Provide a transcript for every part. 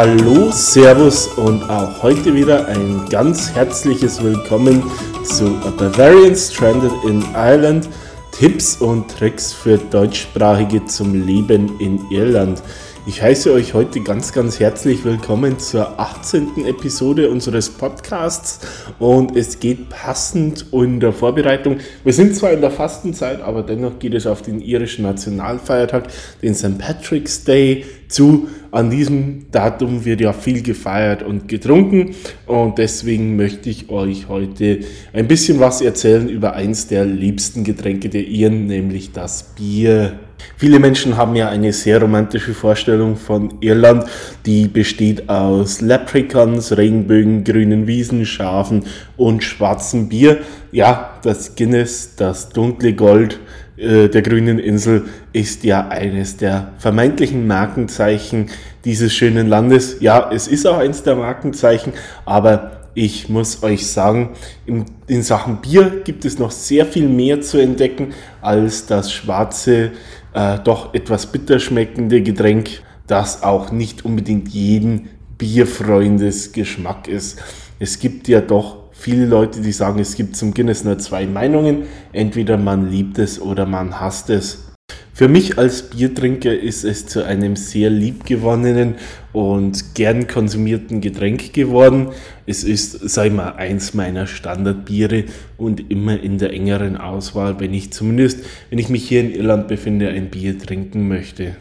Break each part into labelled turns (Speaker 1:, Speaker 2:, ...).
Speaker 1: Hallo, Servus und auch heute wieder ein ganz herzliches Willkommen zu A Bavarian Stranded in Ireland. Tipps und Tricks für Deutschsprachige zum Leben in Irland. Ich heiße euch heute ganz, ganz herzlich willkommen zur 18. Episode unseres Podcasts und es geht passend in der Vorbereitung. Wir sind zwar in der Fastenzeit, aber dennoch geht es auf den irischen Nationalfeiertag, den St. Patrick's Day, zu. An diesem Datum wird ja viel gefeiert und getrunken und deswegen möchte ich euch heute ein bisschen was erzählen über eins der liebsten Getränke der Iren, nämlich das Bier. Viele Menschen haben ja eine sehr romantische Vorstellung von Irland, die besteht aus Leprechauns, Regenbögen, grünen Wiesen, Schafen und schwarzem Bier. Ja, das Guinness, das dunkle Gold äh, der grünen Insel ist ja eines der vermeintlichen Markenzeichen dieses schönen Landes. Ja, es ist auch eines der Markenzeichen, aber ich muss euch sagen, in, Sachen Bier gibt es noch sehr viel mehr zu entdecken als das schwarze, äh, doch etwas bitter schmeckende Getränk, das auch nicht unbedingt jeden Bierfreundes Geschmack ist. Es gibt ja doch viele Leute, die sagen, es gibt zum Guinness nur zwei Meinungen. Entweder man liebt es oder man hasst es. Für mich als Biertrinker ist es zu einem sehr liebgewonnenen und gern konsumierten Getränk geworden. Es ist, ich mal, eins meiner Standardbiere und immer in der engeren Auswahl, wenn ich zumindest, wenn ich mich hier in Irland befinde, ein Bier trinken möchte.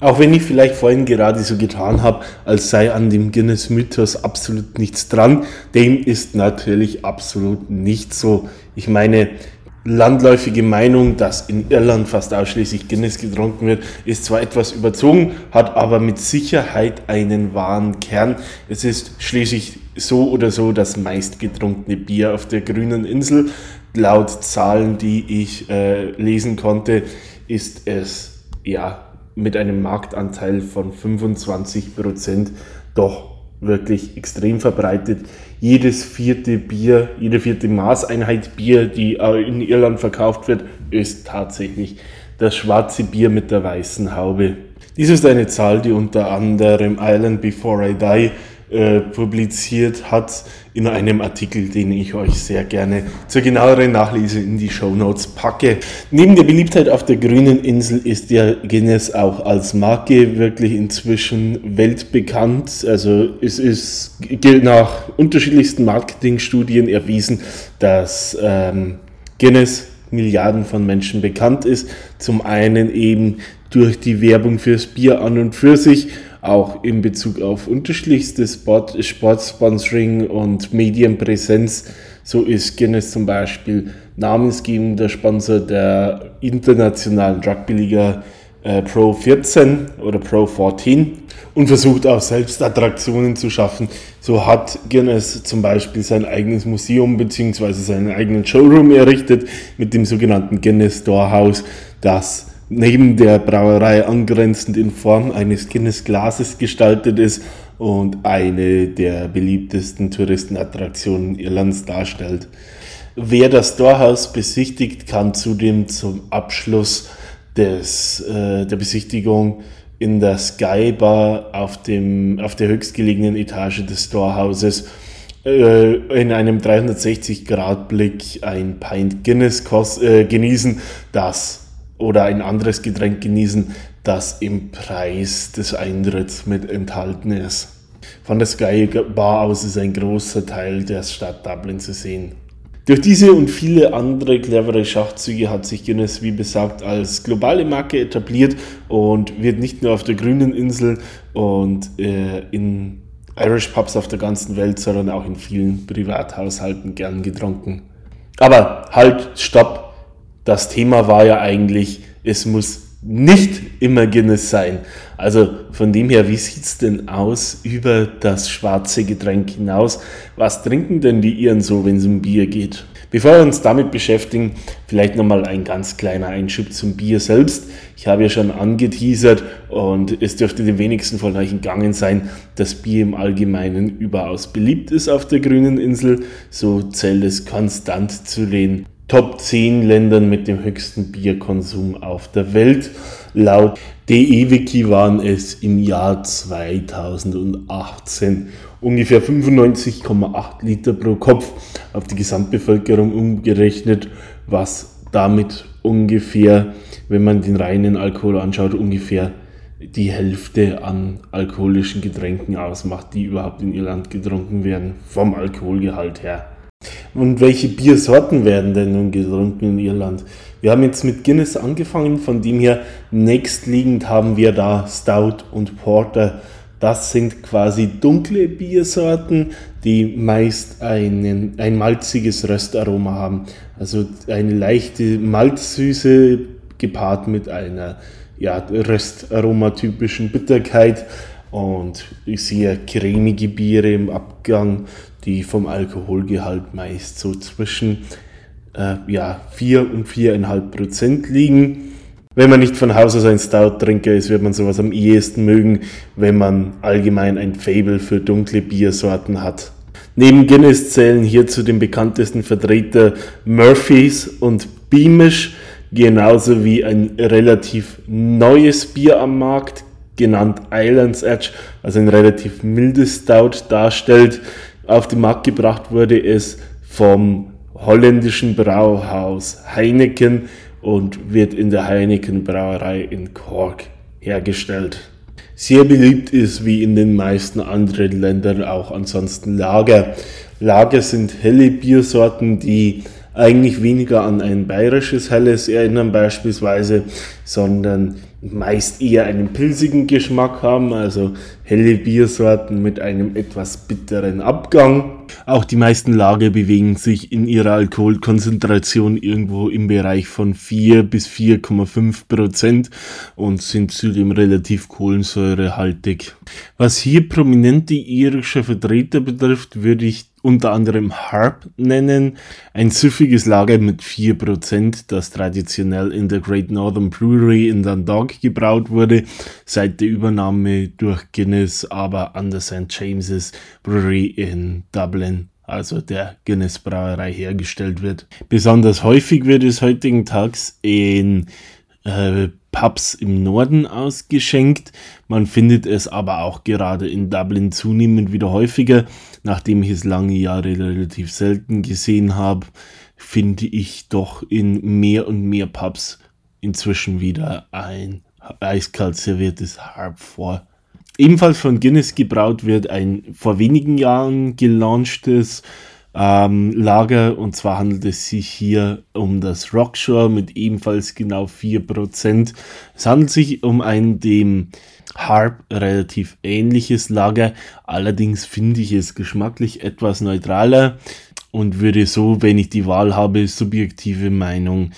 Speaker 1: Auch wenn ich vielleicht vorhin gerade so getan habe, als sei an dem Guinness-Mythos absolut nichts dran, dem ist natürlich absolut nicht so. Ich meine, landläufige Meinung, dass in Irland fast ausschließlich Guinness getrunken wird, ist zwar etwas überzogen, hat aber mit Sicherheit einen wahren Kern. Es ist schließlich so oder so das meistgetrunkene Bier auf der grünen Insel. Laut Zahlen, die ich äh, lesen konnte, ist es ja mit einem Marktanteil von 25 Prozent doch wirklich extrem verbreitet. Jedes vierte Bier, jede vierte Maßeinheit Bier, die in Irland verkauft wird, ist tatsächlich das schwarze Bier mit der weißen Haube. Dies ist eine Zahl, die unter anderem Island Before I Die äh, publiziert hat in einem Artikel, den ich euch sehr gerne zur genaueren Nachlese in die Show Notes packe. Neben der Beliebtheit auf der grünen Insel ist der Guinness auch als Marke wirklich inzwischen weltbekannt. Also es ist nach unterschiedlichsten Marketingstudien erwiesen, dass ähm, Guinness Milliarden von Menschen bekannt ist. Zum einen eben durch die Werbung fürs Bier an und für sich auch in Bezug auf unterschiedlichste Sport, Sportsponsoring und Medienpräsenz. So ist Guinness zum Beispiel namensgebender Sponsor der internationalen Rugby-Liga äh, Pro 14 oder Pro 14 und versucht auch selbst Attraktionen zu schaffen. So hat Guinness zum Beispiel sein eigenes Museum bzw. seinen eigenen Showroom errichtet mit dem sogenannten Guinness Storehouse, das neben der Brauerei angrenzend in Form eines Guinness-Glases gestaltet ist und eine der beliebtesten Touristenattraktionen Irlands darstellt. Wer das Torhaus besichtigt, kann zudem zum Abschluss des, äh, der Besichtigung in der Sky Bar auf, dem, auf der höchstgelegenen Etage des Torhauses äh, in einem 360-Grad-Blick ein Pint Guinness äh, genießen, das oder ein anderes Getränk genießen, das im Preis des Eintritts mit enthalten ist. Von der Sky Bar aus ist ein großer Teil der Stadt Dublin zu sehen. Durch diese und viele andere clevere Schachzüge hat sich Guinness, wie besagt, als globale Marke etabliert und wird nicht nur auf der grünen Insel und äh, in Irish Pubs auf der ganzen Welt, sondern auch in vielen Privathaushalten gern getrunken. Aber halt, stopp! Das Thema war ja eigentlich, es muss nicht immer Guinness sein. Also von dem her, wie sieht es denn aus über das schwarze Getränk hinaus? Was trinken denn die Iren so, wenn es um Bier geht? Bevor wir uns damit beschäftigen, vielleicht nochmal ein ganz kleiner Einschub zum Bier selbst. Ich habe ja schon angeteasert und es dürfte den wenigsten von euch entgangen sein, dass Bier im Allgemeinen überaus beliebt ist auf der grünen Insel. So zählt es konstant zu den Top 10 Ländern mit dem höchsten Bierkonsum auf der Welt. Laut DEWiki waren es im Jahr 2018 ungefähr 95,8 Liter pro Kopf auf die Gesamtbevölkerung umgerechnet, was damit ungefähr, wenn man den reinen Alkohol anschaut, ungefähr die Hälfte an alkoholischen Getränken ausmacht, die überhaupt in Irland getrunken werden, vom Alkoholgehalt her. Und welche Biersorten werden denn nun getrunken in Irland? Wir haben jetzt mit Guinness angefangen, von dem her nächstliegend haben wir da Stout und Porter. Das sind quasi dunkle Biersorten, die meist einen, ein malziges Röstaroma haben. Also eine leichte Malzsüße gepaart mit einer ja, Röstaromatypischen Bitterkeit und sehr cremige Biere im Abgang, die vom Alkoholgehalt meist so zwischen äh, ja, 4 und 4,5 Prozent liegen. Wenn man nicht von Haus aus ein Stout-Trinker ist, wird man sowas am ehesten mögen, wenn man allgemein ein Fable für dunkle Biersorten hat. Neben Guinness zählen hier zu den bekanntesten Vertreter Murphys und Beamish, genauso wie ein relativ neues Bier am Markt, genannt Islands Edge, also ein relativ mildes Stout darstellt. Auf den Markt gebracht wurde es vom holländischen Brauhaus Heineken und wird in der Heineken Brauerei in Cork hergestellt. Sehr beliebt ist wie in den meisten anderen Ländern auch ansonsten Lager. Lager sind helle Biersorten, die eigentlich weniger an ein bayerisches Helles erinnern beispielsweise, sondern meist eher einen pilzigen Geschmack haben, also helle Biersorten mit einem etwas bitteren Abgang. Auch die meisten Lager bewegen sich in ihrer Alkoholkonzentration irgendwo im Bereich von 4 bis 4,5 Prozent und sind zudem relativ kohlensäurehaltig. Was hier prominente irische Vertreter betrifft, würde ich unter anderem Harp nennen, ein süffiges Lager mit 4%, das traditionell in der Great Northern Brewery in Dundalk gebraut wurde, seit der Übernahme durch Guinness aber an der St. James's Brewery in Dublin also der Guinness Brauerei hergestellt wird. Besonders häufig wird es heutigen Tags in äh, Pubs im Norden ausgeschenkt. Man findet es aber auch gerade in Dublin zunehmend wieder häufiger. Nachdem ich es lange Jahre relativ selten gesehen habe, finde ich doch in mehr und mehr Pubs inzwischen wieder ein eiskalt serviertes Harp vor. Ebenfalls von Guinness gebraut wird ein vor wenigen Jahren gelaunchtes ähm, Lager. Und zwar handelt es sich hier um das Rockshore mit ebenfalls genau 4%. Es handelt sich um ein dem Harp relativ ähnliches Lager. Allerdings finde ich es geschmacklich etwas neutraler und würde so, wenn ich die Wahl habe, subjektive Meinung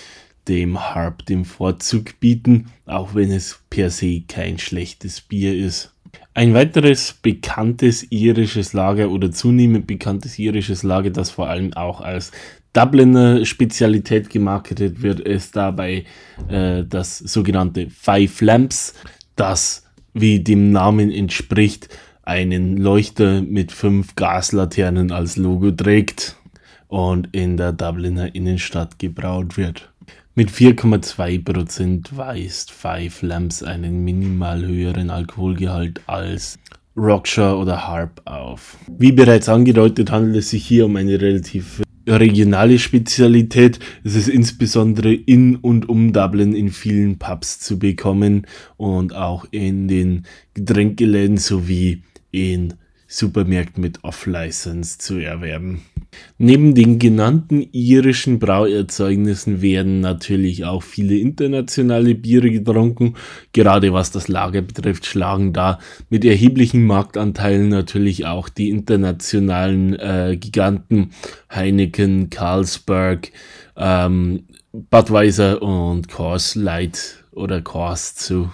Speaker 1: dem Harp den Vorzug bieten, auch wenn es per se kein schlechtes Bier ist. Ein weiteres bekanntes irisches Lager oder zunehmend bekanntes irisches Lager, das vor allem auch als Dubliner Spezialität gemarketet wird, ist dabei äh, das sogenannte Five Lamps, das, wie dem Namen entspricht, einen Leuchter mit fünf Gaslaternen als Logo trägt und in der Dubliner Innenstadt gebraut wird. Mit 4,2% weist Five Lamps einen minimal höheren Alkoholgehalt als Rockshire oder Harp auf. Wie bereits angedeutet handelt es sich hier um eine relativ regionale Spezialität. Es ist insbesondere in und um Dublin in vielen Pubs zu bekommen und auch in den Getränkeläden sowie in Supermärkten mit Off-License zu erwerben. Neben den genannten irischen Brauerzeugnissen werden natürlich auch viele internationale Biere getrunken. Gerade was das Lager betrifft, schlagen da mit erheblichen Marktanteilen natürlich auch die internationalen äh, Giganten Heineken, Carlsberg, ähm, Budweiser und Coors Light oder Coors zu.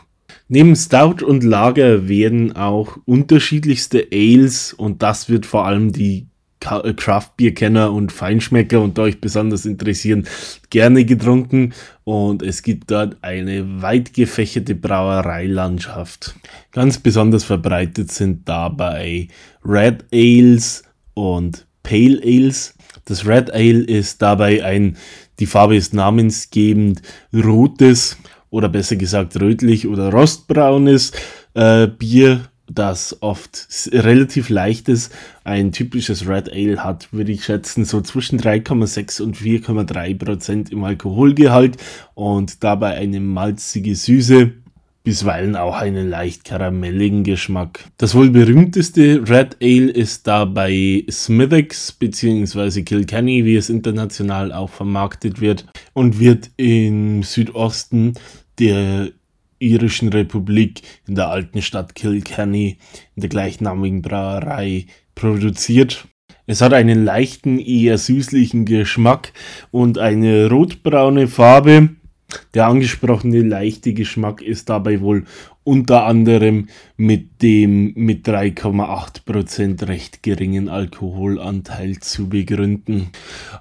Speaker 1: Neben Stout und Lager werden auch unterschiedlichste Ales und das wird vor allem die Craft-Bier-Kenner und Feinschmecker und euch besonders interessieren, gerne getrunken und es gibt dort eine weit gefächerte Brauereilandschaft. Ganz besonders verbreitet sind dabei Red Ales und Pale Ales. Das Red Ale ist dabei ein, die Farbe ist namensgebend rotes oder besser gesagt rötlich oder rostbraunes äh, Bier, das oft relativ leicht ist. Ein typisches Red Ale hat, würde ich schätzen, so zwischen 3,6 und 4,3 Prozent im Alkoholgehalt und dabei eine malzige Süße bisweilen auch einen leicht karamelligen Geschmack. Das wohl berühmteste Red Ale ist dabei Smithix bzw. Kilkenny, wie es international auch vermarktet wird und wird im Südosten der irischen Republik in der alten Stadt Kilkenny in der gleichnamigen Brauerei produziert. Es hat einen leichten, eher süßlichen Geschmack und eine rotbraune Farbe der angesprochene leichte Geschmack ist dabei wohl unter anderem mit dem mit 3,8% recht geringen Alkoholanteil zu begründen.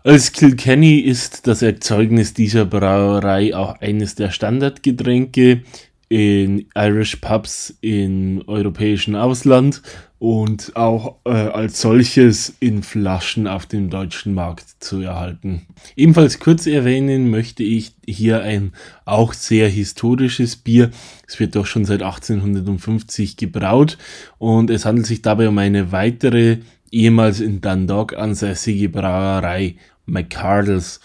Speaker 1: Als Kilkenny ist das Erzeugnis dieser Brauerei auch eines der Standardgetränke in Irish Pubs im europäischen Ausland und auch äh, als solches in Flaschen auf dem deutschen Markt zu erhalten. Ebenfalls kurz erwähnen möchte ich hier ein auch sehr historisches Bier. Es wird doch schon seit 1850 gebraut und es handelt sich dabei um eine weitere ehemals in Dundalk ansässige Brauerei McCardles.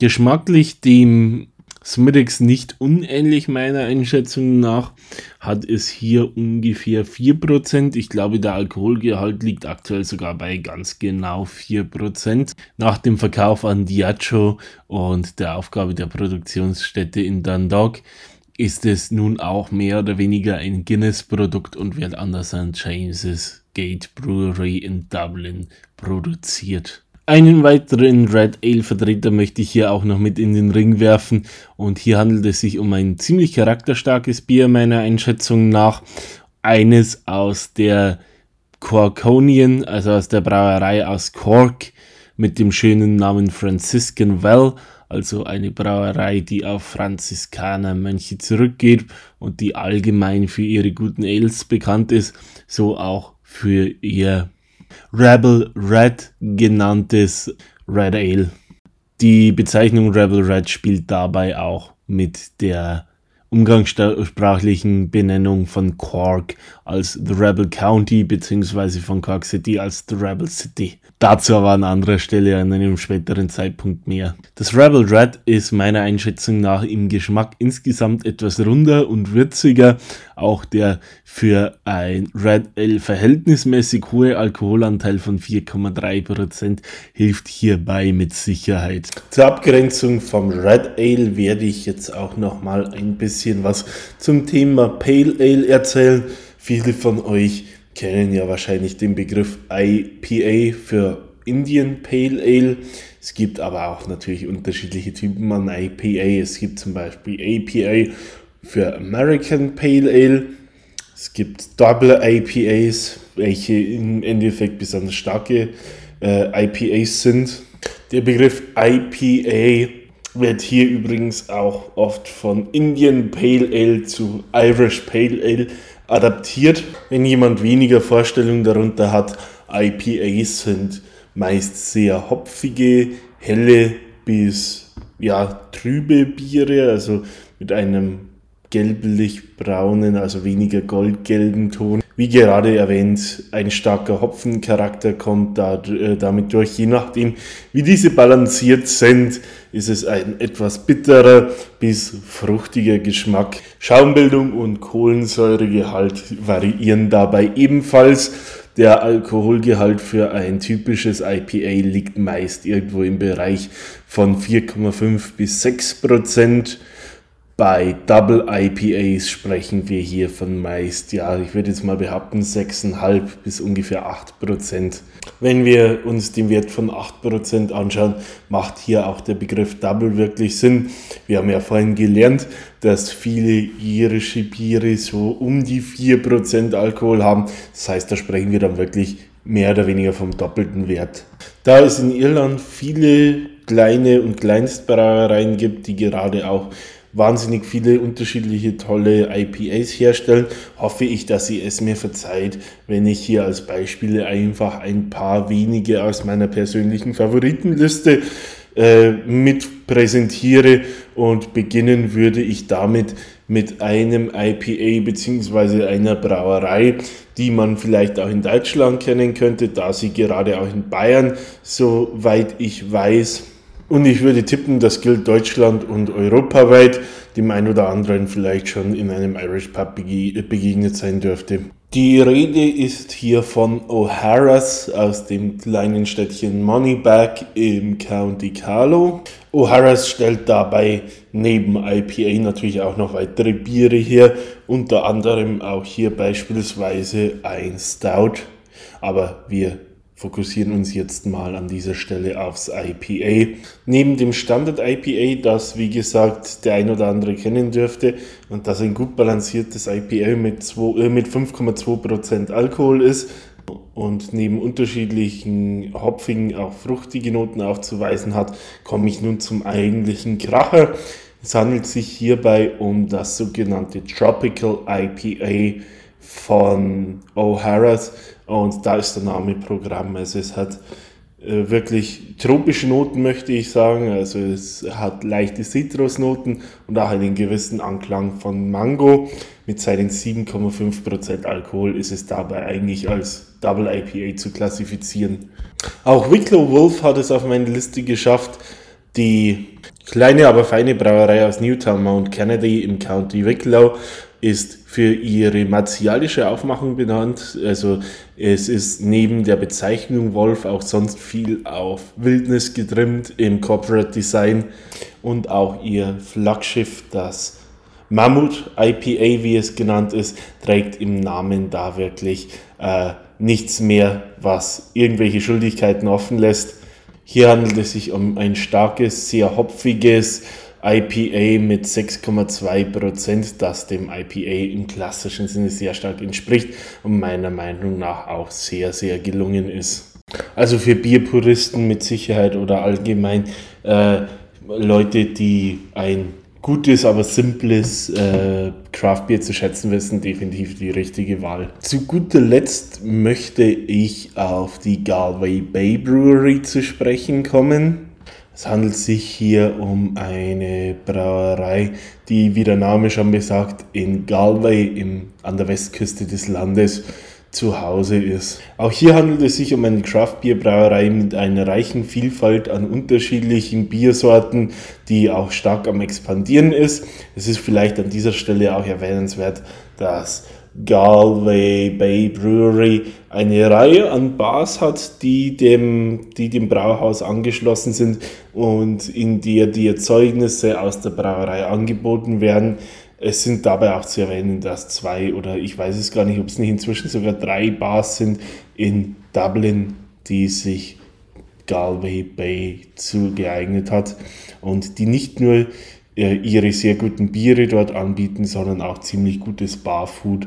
Speaker 1: Geschmacklich dem Smithix nicht unähnlich meiner Einschätzung nach, hat es hier ungefähr 4%. Ich glaube, der Alkoholgehalt liegt aktuell sogar bei ganz genau 4%. Nach dem Verkauf an Diageo und der Aufgabe der Produktionsstätte in Dundalk ist es nun auch mehr oder weniger ein Guinness-Produkt und wird an der St. James's Gate Brewery in Dublin produziert. Einen weiteren Red Ale Vertreter möchte ich hier auch noch mit in den Ring werfen und hier handelt es sich um ein ziemlich charakterstarkes Bier meiner Einschätzung nach. Eines aus der Corkonian, also aus der Brauerei aus Cork mit dem schönen Namen Franciscan Well, also eine Brauerei, die auf Franziskanermönche zurückgeht und die allgemein für ihre guten Ales bekannt ist, so auch für ihr Rebel Red genanntes Red Ale. Die Bezeichnung Rebel Red spielt dabei auch mit der umgangssprachlichen Benennung von Cork als The Rebel County bzw. von Cork City als The Rebel City. Dazu aber an anderer Stelle an einem späteren Zeitpunkt mehr. Das Rebel Red ist meiner Einschätzung nach im Geschmack insgesamt etwas runder und würziger. Auch der für ein Red Ale verhältnismäßig hohe Alkoholanteil von 4,3% hilft hierbei mit Sicherheit. Zur Abgrenzung vom Red Ale werde ich jetzt auch nochmal ein bisschen was zum Thema Pale Ale erzählen. Viele von euch kennen ja wahrscheinlich den Begriff IPA für Indian Pale Ale. Es gibt aber auch natürlich unterschiedliche Typen an IPA. Es gibt zum Beispiel APA für American Pale Ale. Es gibt Double IPAs, welche im Endeffekt besonders starke äh, IPAs sind. Der Begriff IPA wird hier übrigens auch oft von Indian Pale Ale zu Irish Pale Ale adaptiert. Wenn jemand weniger Vorstellung darunter hat, IPAs sind meist sehr hopfige, helle bis ja, trübe Biere, also mit einem gelblich-braunen, also weniger goldgelben Ton. Wie gerade erwähnt, ein starker Hopfencharakter kommt da, äh, damit durch. Je nachdem, wie diese balanciert sind, ist es ein etwas bitterer bis fruchtiger Geschmack. Schaumbildung und Kohlensäuregehalt variieren dabei ebenfalls. Der Alkoholgehalt für ein typisches IPA liegt meist irgendwo im Bereich von 4,5 bis 6 Prozent. Bei Double IPAs sprechen wir hier von meist, ja, ich würde jetzt mal behaupten, 6,5 bis ungefähr 8 Prozent. Wenn wir uns den Wert von 8 Prozent anschauen, macht hier auch der Begriff Double wirklich Sinn. Wir haben ja vorhin gelernt, dass viele irische Biere so um die 4 Prozent Alkohol haben. Das heißt, da sprechen wir dann wirklich mehr oder weniger vom doppelten Wert. Da es in Irland viele kleine und Kleinstbrauereien gibt, die gerade auch wahnsinnig viele unterschiedliche tolle IPAs herstellen, hoffe ich, dass sie es mir verzeiht, wenn ich hier als Beispiele einfach ein paar wenige aus meiner persönlichen Favoritenliste äh, mit präsentiere und beginnen würde ich damit mit einem IPA bzw. einer Brauerei, die man vielleicht auch in Deutschland kennen könnte, da sie gerade auch in Bayern, soweit ich weiß, und ich würde tippen, das gilt Deutschland und europaweit, dem einen oder anderen vielleicht schon in einem Irish Pub begegnet sein dürfte. Die Rede ist hier von O'Hara's aus dem kleinen Städtchen Moneybag im County Carlow. O'Hara's stellt dabei neben IPA natürlich auch noch weitere Biere her, unter anderem auch hier beispielsweise ein Stout. Aber wir fokussieren uns jetzt mal an dieser Stelle aufs IPA. Neben dem Standard IPA, das wie gesagt der ein oder andere kennen dürfte und das ein gut balanciertes IPA mit, äh, mit 5,2% Alkohol ist und neben unterschiedlichen hopfigen, auch fruchtige Noten aufzuweisen hat, komme ich nun zum eigentlichen Kracher. Es handelt sich hierbei um das sogenannte Tropical IPA von O'Hara's und da ist der Name Programm. Also es hat äh, wirklich tropische Noten, möchte ich sagen. Also es hat leichte Zitrusnoten und auch einen gewissen Anklang von Mango. Mit seinen 7,5% Alkohol ist es dabei eigentlich als Double IPA zu klassifizieren. Auch Wicklow Wolf hat es auf meine Liste geschafft. Die kleine, aber feine Brauerei aus Newtown Mount Kennedy im County Wicklow ist für ihre martialische Aufmachung benannt. Also es ist neben der Bezeichnung Wolf auch sonst viel auf Wildnis getrimmt im Corporate Design und auch ihr Flaggschiff, das Mammut IPA, wie es genannt ist, trägt im Namen da wirklich äh, nichts mehr, was irgendwelche Schuldigkeiten offen lässt. Hier handelt es sich um ein starkes, sehr hopfiges, IPA mit 6,2%, das dem IPA im klassischen Sinne sehr stark entspricht und meiner Meinung nach auch sehr, sehr gelungen ist. Also für Bierpuristen mit Sicherheit oder allgemein äh, Leute, die ein gutes, aber simples äh, Craftbier zu schätzen wissen, definitiv die richtige Wahl. Zu guter Letzt möchte ich auf die Galway Bay Brewery zu sprechen kommen. Es handelt sich hier um eine Brauerei, die, wie der Name schon besagt, in Galway im, an der Westküste des Landes zu Hause ist. Auch hier handelt es sich um eine Craft-Bier-Brauerei mit einer reichen Vielfalt an unterschiedlichen Biersorten, die auch stark am Expandieren ist. Es ist vielleicht an dieser Stelle auch erwähnenswert, dass Galway Bay Brewery eine Reihe an Bars hat, die dem, die dem Brauhaus angeschlossen sind und in der die Erzeugnisse aus der Brauerei angeboten werden. Es sind dabei auch zu erwähnen, dass zwei oder ich weiß es gar nicht, ob es nicht inzwischen sogar drei Bars sind in Dublin, die sich Galway Bay zugeeignet hat und die nicht nur ihre sehr guten Biere dort anbieten, sondern auch ziemlich gutes Barfood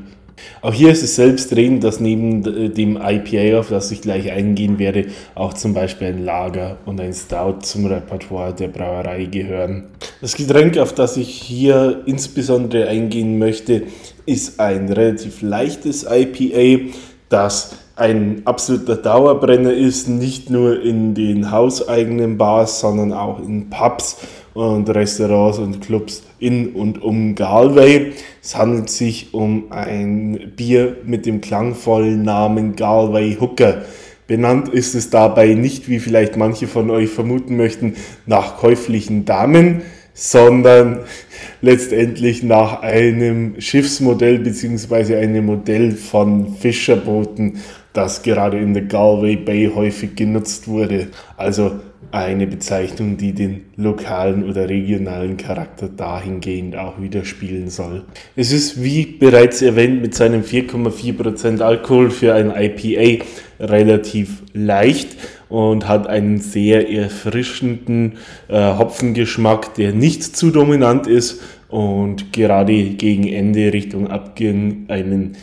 Speaker 1: auch hier ist es selbstredend, dass neben äh, dem IPA, auf das ich gleich eingehen werde, auch zum Beispiel ein Lager und ein Stout zum Repertoire der Brauerei gehören. Das Getränk, auf das ich hier insbesondere eingehen möchte, ist ein relativ leichtes IPA, das ein absoluter Dauerbrenner ist, nicht nur in den hauseigenen Bars, sondern auch in Pubs und Restaurants und Clubs in und um Galway. Es handelt sich um ein Bier mit dem klangvollen Namen Galway Hooker. Benannt ist es dabei nicht, wie vielleicht manche von euch vermuten möchten, nach käuflichen Damen, sondern letztendlich nach einem Schiffsmodell bzw. einem Modell von Fischerbooten, das gerade in der Galway Bay häufig genutzt wurde. Also eine Bezeichnung, die den lokalen oder regionalen Charakter dahingehend auch widerspiegeln soll. Es ist, wie bereits erwähnt, mit seinem 4,4% Alkohol für ein IPA relativ leicht und hat einen sehr erfrischenden äh, Hopfengeschmack, der nicht zu dominant ist und gerade gegen Ende Richtung Abgehen einen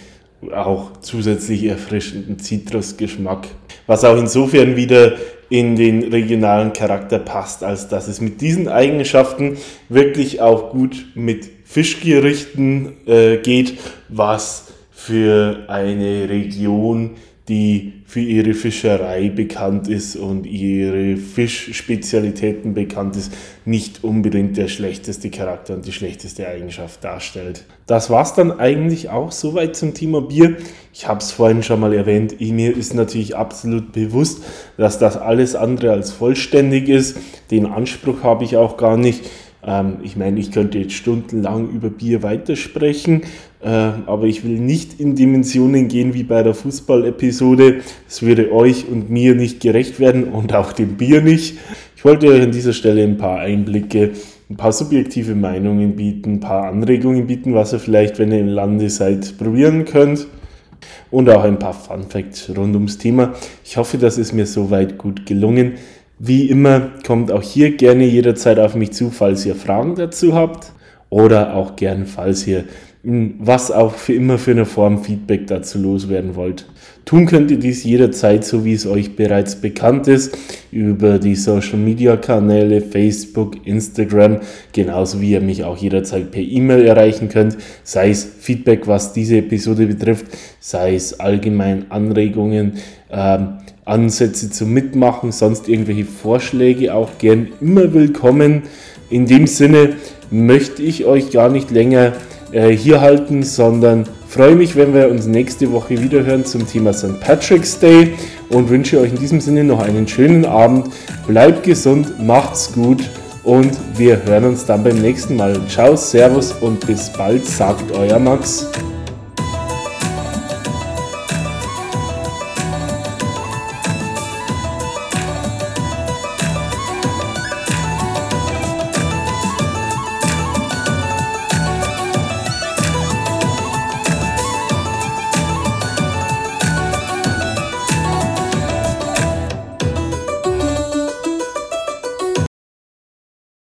Speaker 1: auch zusätzlich erfrischenden Zitrusgeschmack. Was auch insofern wieder in den regionalen Charakter passt, als dass es mit diesen Eigenschaften wirklich auch gut mit Fischgerichten äh, geht, was für eine Region die für ihre Fischerei bekannt ist und ihre Fischspezialitäten bekannt ist, nicht unbedingt der schlechteste Charakter und die schlechteste Eigenschaft darstellt. Das war's dann eigentlich auch soweit zum Thema Bier. Ich habe es vorhin schon mal erwähnt, mir ist natürlich absolut bewusst, dass das alles andere als vollständig ist. Den Anspruch habe ich auch gar nicht. Ähm, ich meine, ich könnte jetzt stundenlang über Bier weitersprechen, aber ich will nicht in Dimensionen gehen wie bei der Fußball-Episode. Es würde euch und mir nicht gerecht werden und auch dem Bier nicht. Ich wollte euch an dieser Stelle ein paar Einblicke, ein paar subjektive Meinungen bieten, ein paar Anregungen bieten, was ihr vielleicht, wenn ihr im Lande seid, probieren könnt. Und auch ein paar Fun Facts rund ums Thema. Ich hoffe, das ist mir soweit gut gelungen. Wie immer, kommt auch hier gerne jederzeit auf mich zu, falls ihr Fragen dazu habt oder auch gern, falls ihr was auch für immer für eine Form Feedback dazu loswerden wollt. Tun könnt ihr dies jederzeit, so wie es euch bereits bekannt ist, über die Social Media Kanäle Facebook, Instagram, genauso wie ihr mich auch jederzeit per E-Mail erreichen könnt, sei es Feedback, was diese Episode betrifft, sei es allgemein Anregungen, ähm, Ansätze zum Mitmachen, sonst irgendwelche Vorschläge auch gern immer willkommen. In dem Sinne möchte ich euch gar nicht länger äh, hier halten, sondern freue mich, wenn wir uns nächste Woche wieder hören zum Thema St. Patrick's Day und wünsche euch in diesem Sinne noch einen schönen Abend. Bleibt gesund, macht's gut und wir hören uns dann beim nächsten Mal. Ciao, Servus und bis bald, sagt euer Max.